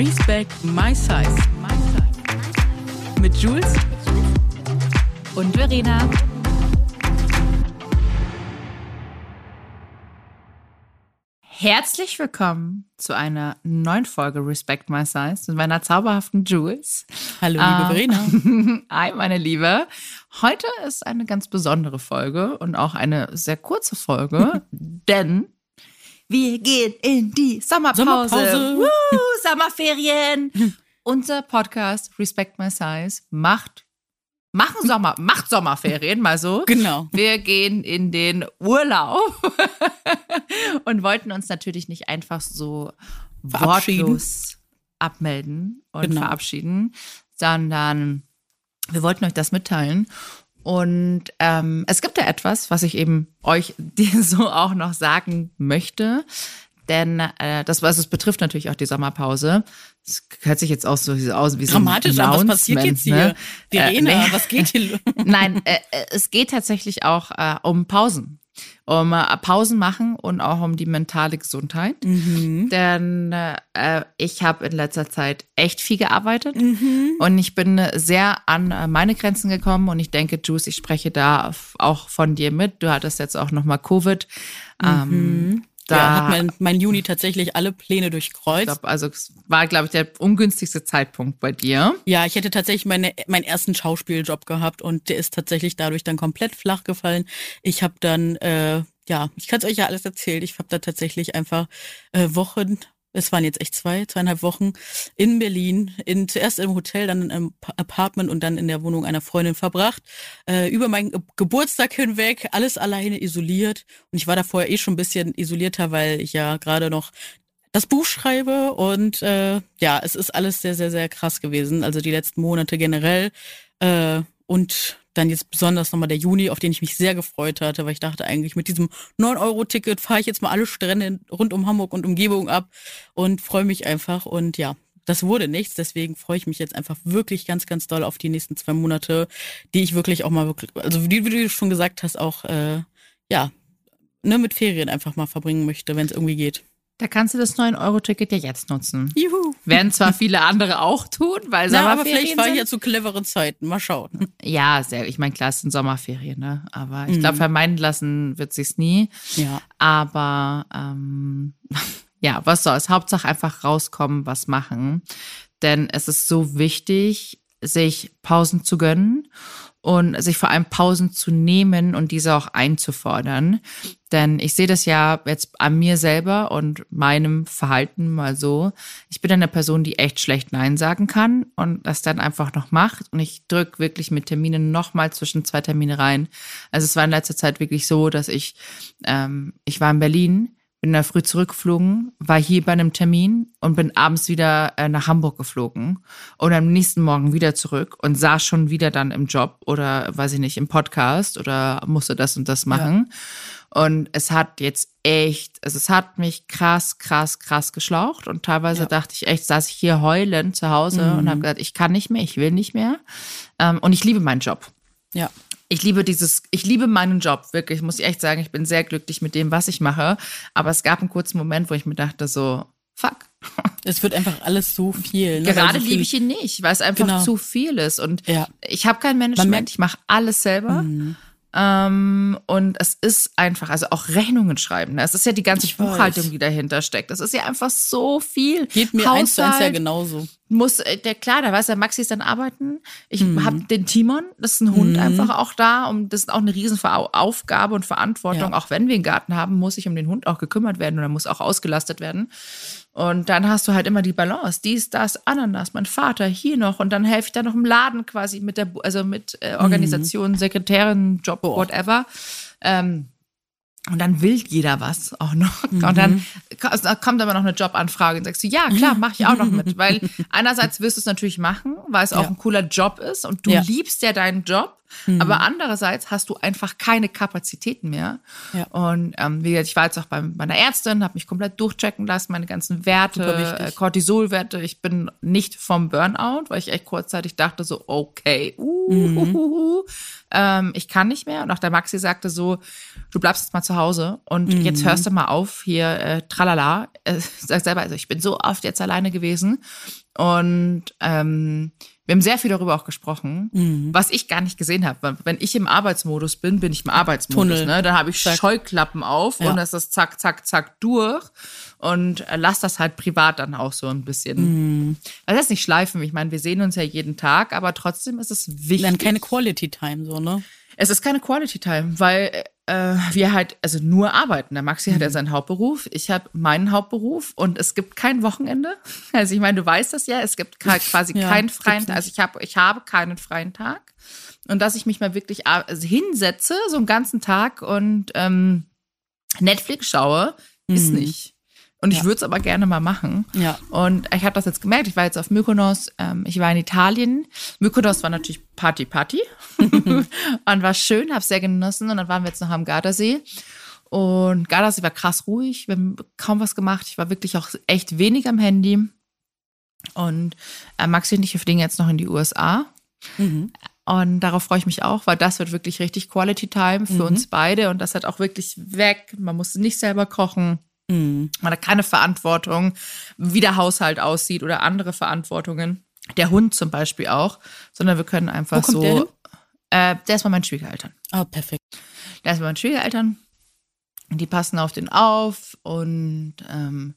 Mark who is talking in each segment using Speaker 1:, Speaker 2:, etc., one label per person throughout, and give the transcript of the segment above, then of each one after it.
Speaker 1: Respect My Size. Mit Jules
Speaker 2: und Verena. Herzlich willkommen zu einer neuen Folge Respect My Size mit meiner zauberhaften Jules.
Speaker 1: Hallo, liebe
Speaker 2: Ähm,
Speaker 1: Verena.
Speaker 2: Hi, meine Liebe. Heute ist eine ganz besondere Folge und auch eine sehr kurze Folge, denn wir gehen in die Sommerpause.
Speaker 1: Sommerpause.
Speaker 2: Woo, Sommerferien. Unser Podcast Respect My Size macht, machen Sommer, macht Sommerferien, mal so.
Speaker 1: Genau.
Speaker 2: Wir gehen in den Urlaub und wollten uns natürlich nicht einfach so wortlos abmelden und
Speaker 1: Genau.
Speaker 2: verabschieden, sondern wir wollten euch das mitteilen. Und ähm, es gibt ja etwas, was ich eben euch dir so auch noch sagen möchte. Denn äh, das, was es betrifft, natürlich auch die Sommerpause. Es hört sich jetzt auch so aus wie so ein
Speaker 1: Dramatisch, an, was passiert jetzt hier?
Speaker 2: Ne?
Speaker 1: Verena,
Speaker 2: Äh, nee.
Speaker 1: was geht hier? los?
Speaker 2: Nein, äh, äh, es geht tatsächlich auch äh, um Pausen. Um äh, Pausen machen und auch um die mentale Gesundheit. Denn äh, ich habe in letzter Zeit echt viel gearbeitet und ich bin äh, sehr an äh, meine Grenzen gekommen und ich denke, Juice, ich spreche da auch von dir mit. Du hattest jetzt auch nochmal Covid. Ähm, da
Speaker 1: ja, hat mein, mein Juni tatsächlich alle Pläne durchkreuzt.
Speaker 2: glaub, also es war, glaube ich, der ungünstigste Zeitpunkt bei dir.
Speaker 1: Ja, ich hätte tatsächlich meine, meinen ersten Schauspieljob gehabt und der ist tatsächlich dadurch dann komplett flach gefallen. Ich habe dann, äh, ja, ich kann es euch ja alles erzählen. Ich habe da tatsächlich einfach äh, Wochen, es waren jetzt echt zwei, zweieinhalb Wochen in Berlin, in, zuerst im Hotel, dann im Pa- Apartment und dann in der Wohnung einer Freundin verbracht. Äh, über meinen Ge Geburtstag hinweg, alles alleine isoliert. Und ich war da vorher eh schon ein bisschen isolierter, weil ich ja gerade noch das Buch schreibe und äh, ja, es ist alles sehr, sehr, sehr krass gewesen. Also die letzten Monate generell äh, und dann jetzt besonders nochmal der Juni, auf den ich mich sehr gefreut hatte, weil ich dachte eigentlich, mit diesem 9-Euro-Ticket fahre ich jetzt mal alle Strände rund um Hamburg und Umgebung ab und freue mich einfach. Und ja, das wurde nichts, deswegen freue ich mich jetzt einfach wirklich ganz, ganz doll auf die nächsten zwei Monate, die ich wirklich auch mal wirklich, also wie, wie du schon gesagt hast, auch äh, ja, ne, mit Ferien einfach mal verbringen möchte, wenn es irgendwie geht.
Speaker 2: Da kannst du das 9-Euro-Ticket ja jetzt nutzen.
Speaker 1: Juhu.
Speaker 2: Werden zwar viele andere auch tun, weil
Speaker 1: Na, aber
Speaker 2: Sommerferien
Speaker 1: vielleicht war ich
Speaker 2: sind.
Speaker 1: ja zu cleveren Zeiten. Mal schauen.
Speaker 2: Ja, sehr. Ich meine, klar, es sind Sommerferien, ne? Aber ich
Speaker 1: Mhm.
Speaker 2: glaube, vermeiden lassen wird sich's nie.
Speaker 1: Ja.
Speaker 2: Aber ähm, ja, was soll's? Hauptsache einfach rauskommen, was machen. Denn es ist so wichtig, sich Pausen zu gönnen und sich vor allem Pausen zu nehmen und diese auch einzufordern. Denn ich sehe das ja jetzt an mir selber und meinem Verhalten mal so. Ich bin eine Person, die echt schlecht Nein sagen kann und das dann einfach noch macht. Und ich drück wirklich mit Terminen nochmal zwischen zwei Termine rein. Also es war in letzter Zeit wirklich so, dass ich, ähm, ich war in Berlin, bin da früh zurückgeflogen, war hier bei einem Termin und bin abends wieder äh, nach Hamburg geflogen und am nächsten Morgen wieder zurück und saß schon wieder dann im Job oder weiß ich nicht, im Podcast oder musste das und das machen. Und es hat jetzt echt, also es hat mich krass, krass, krass geschlaucht und teilweise
Speaker 1: Ja.
Speaker 2: dachte ich echt, saß ich hier heulend zu Hause und
Speaker 1: Mhm.
Speaker 2: habe gesagt, ich kann nicht mehr, ich will nicht mehr. Ähm, und ich liebe meinen Job.
Speaker 1: Ja.
Speaker 2: Ich liebe dieses, ich liebe meinen Job, wirklich, muss ich echt sagen. Ich bin sehr glücklich mit dem, was ich mache. Aber es gab einen kurzen Moment, wo ich mir dachte, so, fuck.
Speaker 1: Es wird einfach alles so viel. Ne?
Speaker 2: Gerade
Speaker 1: Weil so
Speaker 2: liebe
Speaker 1: viel-
Speaker 2: ich ihn nicht, weil es einfach
Speaker 1: Genau.
Speaker 2: zu viel ist. Und
Speaker 1: Ja.
Speaker 2: ich habe kein
Speaker 1: Man
Speaker 2: Management, ich mache alles selber.
Speaker 1: Mhm.
Speaker 2: Ähm, und es ist einfach, also auch Rechnungen schreiben. Ne? Es ist ja die ganze
Speaker 1: Ich weiß.
Speaker 2: Buchhaltung, die dahinter steckt. Das ist ja einfach so viel.
Speaker 1: Geht mir eins zu eins ja
Speaker 2: Haushalt,
Speaker 1: genauso.
Speaker 2: muss, äh, der klar, da weiß der Maxi ist dann arbeiten. Ich
Speaker 1: Mhm.
Speaker 2: hab den Timon, das ist ein Hund einfach auch da. Und das ist auch eine riesen Aufgabe und Verantwortung.
Speaker 1: Ja.
Speaker 2: Auch wenn wir einen Garten haben, muss sich um den Hund auch gekümmert werden und er muss auch ausgelastet werden. Und dann hast du halt immer die Balance. Dies, das, Ananas, mein Vater, hier noch. Und dann helfe ich da noch im Laden quasi mit der, also mit äh, Organisation, Sekretärin, Job,
Speaker 1: Mhm.
Speaker 2: Whatever. Ähm, und dann will jeder was auch noch. Und
Speaker 1: Mhm.
Speaker 2: dann ko- da kommt aber noch eine Jobanfrage und sagst du, ja, klar, mache ich auch noch mit. Weil einerseits wirst du es natürlich machen, weil es auch
Speaker 1: Ja.
Speaker 2: ein cooler Job ist und du
Speaker 1: Ja.
Speaker 2: liebst ja deinen Job. Mhm. Aber andererseits hast du einfach keine Kapazitäten mehr.
Speaker 1: Ja.
Speaker 2: Und ähm, wie gesagt, ich war jetzt auch bei meiner Ärztin, habe mich komplett durchchecken lassen, meine ganzen Werte, äh, Cortisolwerte. Ich bin nicht vom Burnout, weil ich echt kurzzeitig dachte so, okay, uh, mhm. ähm, ich kann nicht mehr. Und auch der Maxi sagte so, du bleibst jetzt mal zu Hause und mhm. jetzt hörst du mal auf hier, äh, tralala. Äh, sag selber, also ich bin so oft jetzt alleine gewesen und ähm, wir haben sehr viel darüber auch gesprochen, mhm. was ich gar nicht gesehen habe. Wenn ich im Arbeitsmodus bin, bin ich im Arbeitsmodus. Ne? Dann habe ich zack. Scheuklappen auf ja. und das ist zack, zack, zack durch und äh, lass das halt privat dann auch so ein bisschen. Mhm. Also das ist nicht schleifen. Ich meine, wir sehen uns ja jeden Tag, aber trotzdem ist es wichtig.
Speaker 1: Dann keine Quality Time so, ne?
Speaker 2: Es ist keine Quality Time, weil äh, wir halt also nur arbeiten. Der Maxi mhm. hat ja mhm. seinen Hauptberuf, ich habe meinen Hauptberuf und es gibt kein Wochenende. Also ich meine, du weißt das ja, es gibt quasi ja, keinen freien Tag. Also ich habe ich habe keinen freien Tag und dass ich mich mal wirklich also hinsetze so einen ganzen Tag und ähm, Netflix schaue, mhm. ist nicht. Und ich ja. würde es aber gerne mal machen.
Speaker 1: Ja.
Speaker 2: Und ich habe das jetzt gemerkt. Ich war jetzt auf Mykonos, ähm, ich war in Italien. Mykonos war natürlich Party, Party. und war schön, habe sehr genossen. Und dann waren wir jetzt noch am Gardasee. Und Gardasee war krass ruhig. Wir haben kaum was gemacht. Ich war wirklich auch echt wenig am Handy. Und äh, Maxi und ich, fliegen jetzt noch in die USA. Mhm. Und darauf freue ich mich auch, weil das wird wirklich richtig Quality Time für mhm. uns beide. Und das hat auch wirklich weg. Man muss nicht selber kochen. Mhm. Man hat keine Verantwortung, wie der Haushalt aussieht oder andere Verantwortungen. Der Hund zum Beispiel auch, sondern wir können einfach so. Der, hin? Äh, der ist bei meinen Schwiegereltern.
Speaker 1: Ah, oh, perfekt.
Speaker 2: Der ist bei meinen Schwiegereltern. Die passen auf den auf und ähm,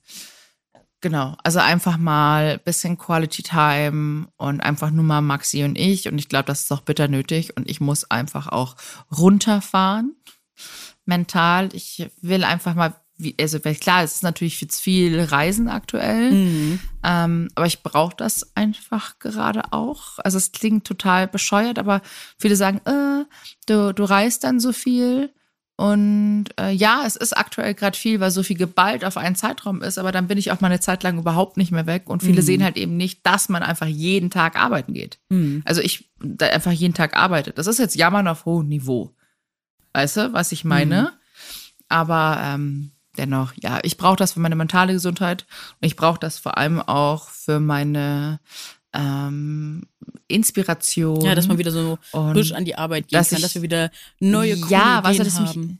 Speaker 2: genau, also einfach mal bisschen Quality Time und einfach nur mal Maxi und ich. Und ich glaube, das ist auch bitter nötig. Und ich muss einfach auch runterfahren mental. Ich will einfach mal wie, also klar, es ist natürlich jetzt viel Reisen aktuell, mhm. ähm, aber ich brauche das einfach gerade auch. Also es klingt total bescheuert, aber viele sagen, äh, du, du reist dann so viel. Und äh, ja, es ist aktuell gerade viel, weil so viel geballt auf einen Zeitraum ist, aber dann bin ich auch mal eine Zeit lang überhaupt nicht mehr weg. Und viele mhm. sehen halt eben nicht, dass man einfach jeden Tag arbeiten geht. Mhm. Also ich da einfach jeden Tag arbeite. Das ist jetzt Jammern auf hohem Niveau. Weißt du, was ich meine? Mhm. Aber ähm, dennoch, ja, ich brauche das für meine mentale Gesundheit und ich brauche das vor allem auch für meine ähm, Inspiration.
Speaker 1: Ja, dass man wieder so frisch an die Arbeit gehen dass kann, ich, dass wir wieder neue coole ja, Ideen weißt du, haben.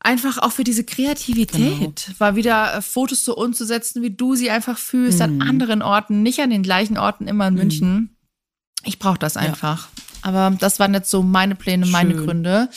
Speaker 2: Einfach auch für diese Kreativität, genau. war wieder äh, Fotos so umzusetzen, wie du sie einfach fühlst, mm. an mhm. anderen Orten, nicht an den gleichen Orten immer in mm. München. Ich brauche das einfach. Ja. Aber das waren jetzt so meine Pläne, meine Schön. Gründe.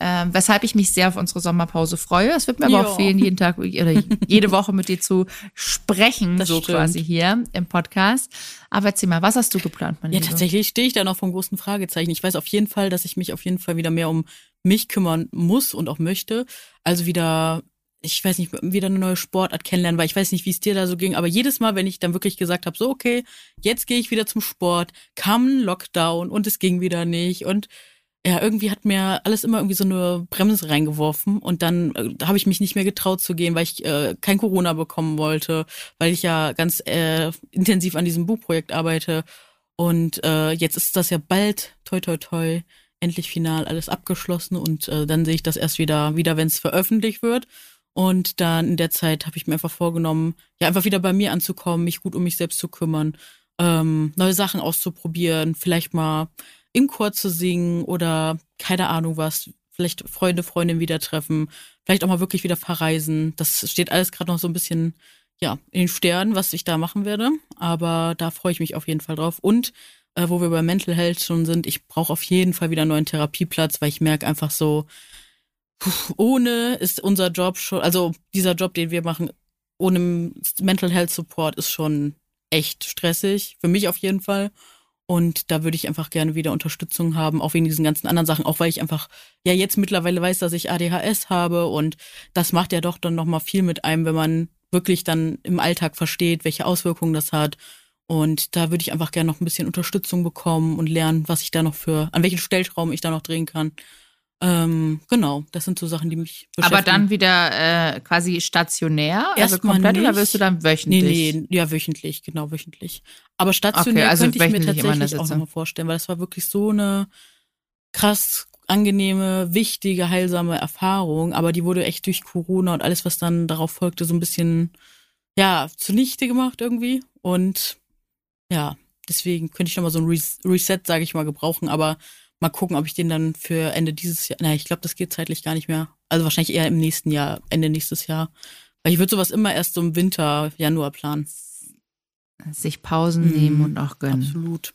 Speaker 2: Ähm, weshalb ich mich sehr auf unsere Sommerpause freue. Es wird mir aber jo. auch fehlen, jeden Tag oder jede Woche mit dir zu sprechen, das so stimmt. quasi hier im Podcast. Aber erzähl mal, was hast du geplant,
Speaker 1: meine Ja, Liebe? tatsächlich stehe ich da noch vom großen Fragezeichen. Ich weiß auf jeden Fall, dass ich mich auf jeden Fall wieder mehr um mich kümmern muss und auch möchte. Also wieder ich weiß nicht, wieder eine neue Sportart kennenlernen, weil ich weiß nicht, wie es dir da so ging, aber jedes Mal, wenn ich dann wirklich gesagt habe, so okay, jetzt gehe ich wieder zum Sport, kam ein Lockdown und es ging wieder nicht und ja, irgendwie hat mir alles immer irgendwie so eine Bremse reingeworfen und dann äh, habe ich mich nicht mehr getraut zu gehen, weil ich äh, kein Corona bekommen wollte, weil ich ja ganz äh, intensiv an diesem Buchprojekt arbeite. Und äh, jetzt ist das ja bald, toi toi toi, endlich final alles abgeschlossen und äh, dann sehe ich das erst wieder, wieder wenn es veröffentlicht wird. Und dann in der Zeit habe ich mir einfach vorgenommen, ja einfach wieder bei mir anzukommen, mich gut um mich selbst zu kümmern, ähm, neue Sachen auszuprobieren, vielleicht mal im Chor zu singen oder keine Ahnung was, vielleicht Freunde, Freundinnen wieder treffen, vielleicht auch mal wirklich wieder verreisen. Das steht alles gerade noch so ein bisschen ja, in den Sternen, was ich da machen werde. Aber da freue ich mich auf jeden Fall drauf. Und äh, wo wir bei Mental Health schon sind, ich brauche auf jeden Fall wieder einen neuen Therapieplatz, weil ich merke einfach so, ohne ist unser Job schon, also dieser Job, den wir machen, ohne Mental Health Support ist schon echt stressig. Für mich auf jeden Fall. Und da würde ich einfach gerne wieder Unterstützung haben, auch wegen diesen ganzen anderen Sachen, auch weil ich einfach ja jetzt mittlerweile weiß, dass ich ADHS habe und das macht ja doch dann nochmal viel mit einem, wenn man wirklich dann im Alltag versteht, welche Auswirkungen das hat. Und da würde ich einfach gerne noch ein bisschen Unterstützung bekommen und lernen, was ich da noch für, an welchen Stellschrauben ich da noch drehen kann. Ähm, genau, das sind so Sachen, die mich
Speaker 2: beschäftigen. Aber dann wieder äh, quasi stationär,
Speaker 1: Erst also komplett
Speaker 2: nicht. oder wirst du dann wöchentlich?
Speaker 1: Nee, nee, ja, wöchentlich, genau, wöchentlich. Aber stationär okay, also könnte ich mir tatsächlich auch nochmal vorstellen, weil das war wirklich so eine krass angenehme, wichtige, heilsame Erfahrung, aber die wurde echt durch Corona und alles, was dann darauf folgte, so ein bisschen, ja, zunichte gemacht irgendwie. Und ja, deswegen könnte ich nochmal so ein Reset, sage ich mal, gebrauchen, aber mal gucken, ob ich den dann für Ende dieses Jahr, naja, ich glaube, das geht zeitlich gar nicht mehr. Also wahrscheinlich eher im nächsten Jahr, Ende nächstes Jahr. Weil ich würde sowas immer erst so im Winter, Januar planen.
Speaker 2: Sich Pausen mhm, nehmen und auch gönnen.
Speaker 1: Absolut.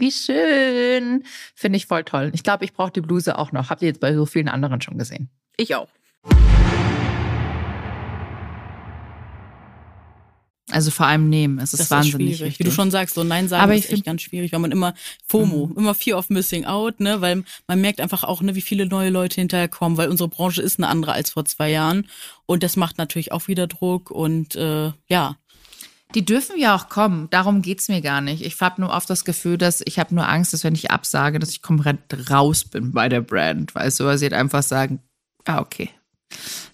Speaker 2: Wie schön. Finde ich voll toll. Ich glaube, ich brauche die Bluse auch noch. Habt ihr jetzt bei so vielen anderen schon gesehen?
Speaker 1: Ich auch.
Speaker 2: Also vor allem nehmen. Es ist das wahnsinnig ist schwierig.
Speaker 1: Wie du schon sagst, so Nein sagen Aber ist echt ganz schwierig, weil man immer FOMO, mhm. immer Fear of Missing Out, ne, weil man merkt einfach auch, ne, wie viele neue Leute hinterherkommen, weil unsere Branche ist eine andere als vor zwei Jahren und das macht natürlich auch wieder Druck und äh, ja,
Speaker 2: die dürfen ja auch kommen. Darum geht's mir gar nicht. Ich habe nur oft das Gefühl, dass ich habe nur Angst, dass wenn ich absage, dass ich komplett raus bin bei der Brand. Weißt du, weil sie halt einfach sagen, ah, okay,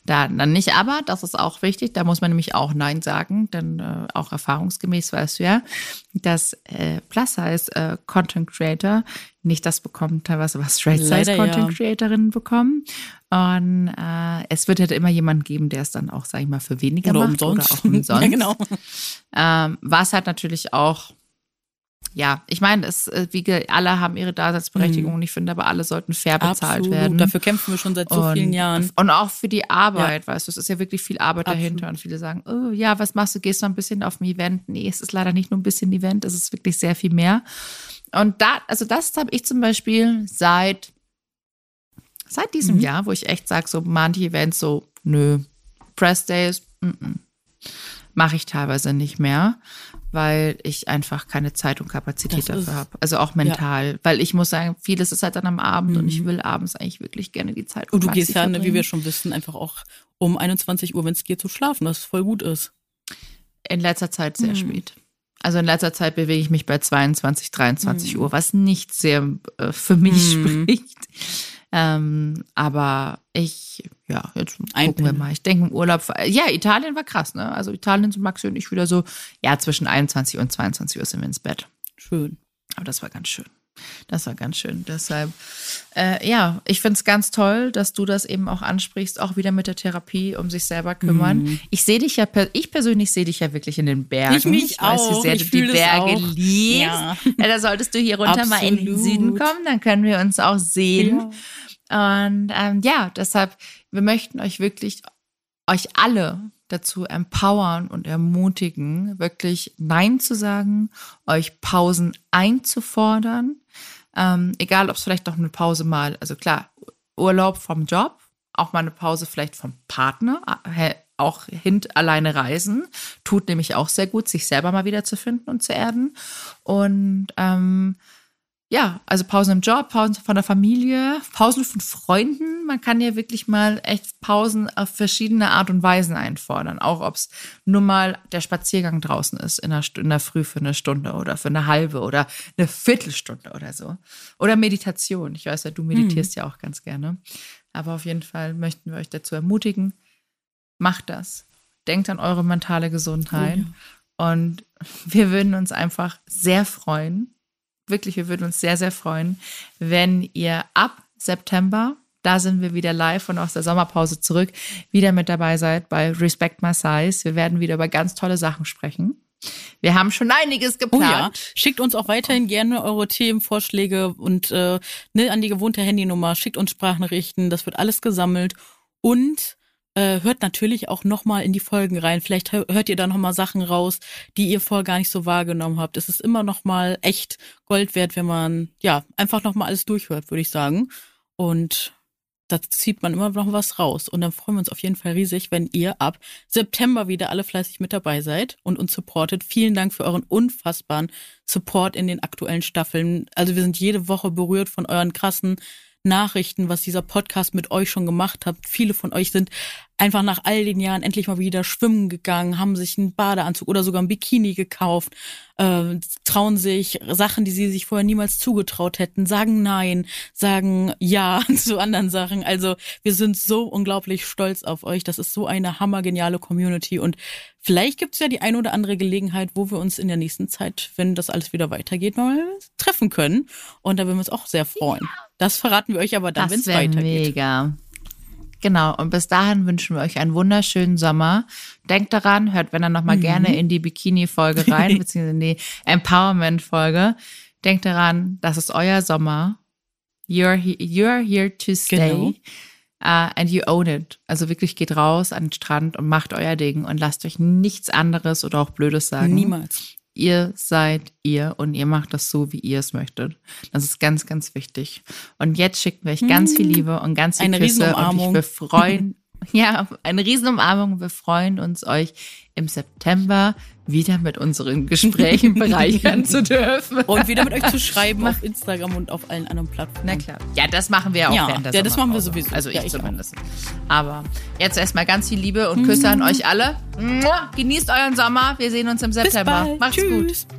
Speaker 2: da dann nicht, aber das ist auch wichtig, da muss man nämlich auch Nein sagen, denn äh, auch erfahrungsgemäß weißt du ja, dass äh, Plus Size äh, Content Creator nicht das bekommen, teilweise was Straight Size Content ja. Creatorinnen bekommen. Und äh, es wird halt immer jemanden geben, der es dann auch, sag ich mal, für weniger oder macht umsonst. oder auch umsonst. ja, genau. Ähm, was halt natürlich auch ja, ich meine, es, äh, wie alle haben ihre Daseinsberechtigung mhm. und ich finde aber alle sollten fair bezahlt Absolut. werden.
Speaker 1: Dafür kämpfen wir schon seit so und, vielen Jahren.
Speaker 2: Und auch für die Arbeit, ja. weißt du, es ist ja wirklich viel Arbeit Absolut. dahinter und viele sagen, oh ja, was machst du, gehst du ein bisschen auf ein Event? Nee, es ist leider nicht nur ein bisschen Event, es ist wirklich sehr viel mehr. Und da, also das habe ich zum Beispiel seit, seit diesem mhm. Jahr, wo ich echt sage, so manche Events so, nö, Press Days, mm -mm mache ich teilweise nicht mehr, weil ich einfach keine Zeit und Kapazität das dafür habe. Also auch mental. Ja. Weil ich muss sagen, vieles ist halt dann am Abend mhm. und ich mhm. will abends eigentlich wirklich gerne die Zeit.
Speaker 1: Und du gehst ja, ne, wie wir schon wissen, einfach auch um 21 Uhr, wenn es geht, zu schlafen, was voll gut ist.
Speaker 2: In letzter Zeit sehr mhm. spät. Also in letzter Zeit bewege ich mich bei 22, 23 mhm. Uhr, was nicht sehr äh, für mich mhm. spricht. Ähm, aber ich, ja, jetzt gucken wir mal. Ich denke im Urlaub, ja, Italien war krass, ne? Also Italien sind Maxi und ich wieder so, ja, zwischen 21 und 22 Uhr sind wir ins Bett.
Speaker 1: Schön.
Speaker 2: Aber das war ganz schön. Das war ganz schön. Deshalb, äh, ja, ich finde es ganz toll, dass du das eben auch ansprichst, auch wieder mit der Therapie, um sich selber kümmern. Mhm. Ich sehe dich ja, ich persönlich sehe dich ja wirklich in den Bergen.
Speaker 1: Ich mich ich weiß,
Speaker 2: auch. wie sehr
Speaker 1: ich
Speaker 2: du die Berge liebst. Ja. ja. da solltest du hier runter Absolut. mal in den Süden kommen, dann können wir uns auch sehen. Ja. Und ähm, ja, deshalb, wir möchten euch wirklich, euch alle dazu empowern und ermutigen, wirklich Nein zu sagen, euch Pausen einzufordern. Ähm, egal, ob es vielleicht noch eine Pause mal, also klar, Urlaub vom Job, auch mal eine Pause vielleicht vom Partner, auch hint alleine reisen, tut nämlich auch sehr gut, sich selber mal wieder zu finden und zu erden. Und ähm, ja, also Pausen im Job, Pausen von der Familie, Pausen von Freunden. Man kann ja wirklich mal echt Pausen auf verschiedene Art und Weisen einfordern. Auch ob es nur mal der Spaziergang draußen ist in der, in der Früh für eine Stunde oder für eine halbe oder eine Viertelstunde oder so. Oder Meditation. Ich weiß ja, du meditierst hm. ja auch ganz gerne. Aber auf jeden Fall möchten wir euch dazu ermutigen, macht das. Denkt an eure mentale Gesundheit. Oh, ja. Und wir würden uns einfach sehr freuen, wirklich, wir würden uns sehr, sehr freuen, wenn ihr ab September, da sind wir wieder live und aus der Sommerpause zurück, wieder mit dabei seid bei Respect My Size. Wir werden wieder über ganz tolle Sachen sprechen. Wir haben schon einiges geplant. Oh ja.
Speaker 1: Schickt uns auch weiterhin gerne eure Themenvorschläge und äh, ne, an die gewohnte Handynummer. Schickt uns Sprachnachrichten. Das wird alles gesammelt. Und äh, hört natürlich auch nochmal in die Folgen rein. Vielleicht hört ihr da nochmal Sachen raus, die ihr vorher gar nicht so wahrgenommen habt. Es ist immer nochmal echt Gold wert, wenn man ja einfach nochmal alles durchhört, würde ich sagen. Und da zieht man immer noch was raus. Und dann freuen wir uns auf jeden Fall riesig, wenn ihr ab September wieder alle fleißig mit dabei seid und uns supportet. Vielen Dank für euren unfassbaren Support in den aktuellen Staffeln. Also wir sind jede Woche berührt von euren krassen Nachrichten, was dieser Podcast mit euch schon gemacht hat. Viele von euch sind einfach nach all den Jahren endlich mal wieder schwimmen gegangen, haben sich einen Badeanzug oder sogar ein Bikini gekauft, äh, trauen sich Sachen, die sie sich vorher niemals zugetraut hätten, sagen Nein, sagen Ja zu anderen Sachen. Also wir sind so unglaublich stolz auf euch. Das ist so eine hammergeniale Community und vielleicht gibt es ja die ein oder andere Gelegenheit, wo wir uns in der nächsten Zeit, wenn das alles wieder weitergeht, mal treffen können. Und da würden wir uns auch sehr freuen. Das verraten wir euch aber dann, wenn es weitergeht.
Speaker 2: Mega. Genau, und bis dahin wünschen wir euch einen wunderschönen Sommer. Denkt daran, hört, wenn dann nochmal mhm. gerne in die Bikini-Folge rein, beziehungsweise in die Empowerment-Folge. Denkt daran, das ist euer Sommer. You're, he you're here to stay. Genau. Uh, and you own it. Also wirklich geht raus an den Strand und macht euer Ding und lasst euch nichts anderes oder auch Blödes sagen.
Speaker 1: Niemals
Speaker 2: ihr seid ihr und ihr macht das so, wie ihr es möchtet. Das ist ganz, ganz wichtig. Und jetzt schicken wir euch ganz viel Liebe und ganz viel
Speaker 1: eine Küsse und
Speaker 2: wir freuen, ja, eine Riesenumarmung. Wir freuen uns, euch im September wieder mit unseren Gesprächen bereichern zu dürfen.
Speaker 1: Und wieder mit euch zu schreiben auf Instagram und auf allen anderen Plattformen.
Speaker 2: Na klar. Ja, das machen wir auch
Speaker 1: ja,
Speaker 2: während der
Speaker 1: Ja, das machen wir sowieso.
Speaker 2: Also ich,
Speaker 1: ja, ich
Speaker 2: zumindest. Auch. Aber jetzt erstmal ganz viel Liebe und Küsse mhm. an euch alle. Genießt euren Sommer. Wir sehen uns im September.
Speaker 1: Bis bald.
Speaker 2: Macht's
Speaker 1: Tschüss.
Speaker 2: gut.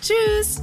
Speaker 2: Tschüss.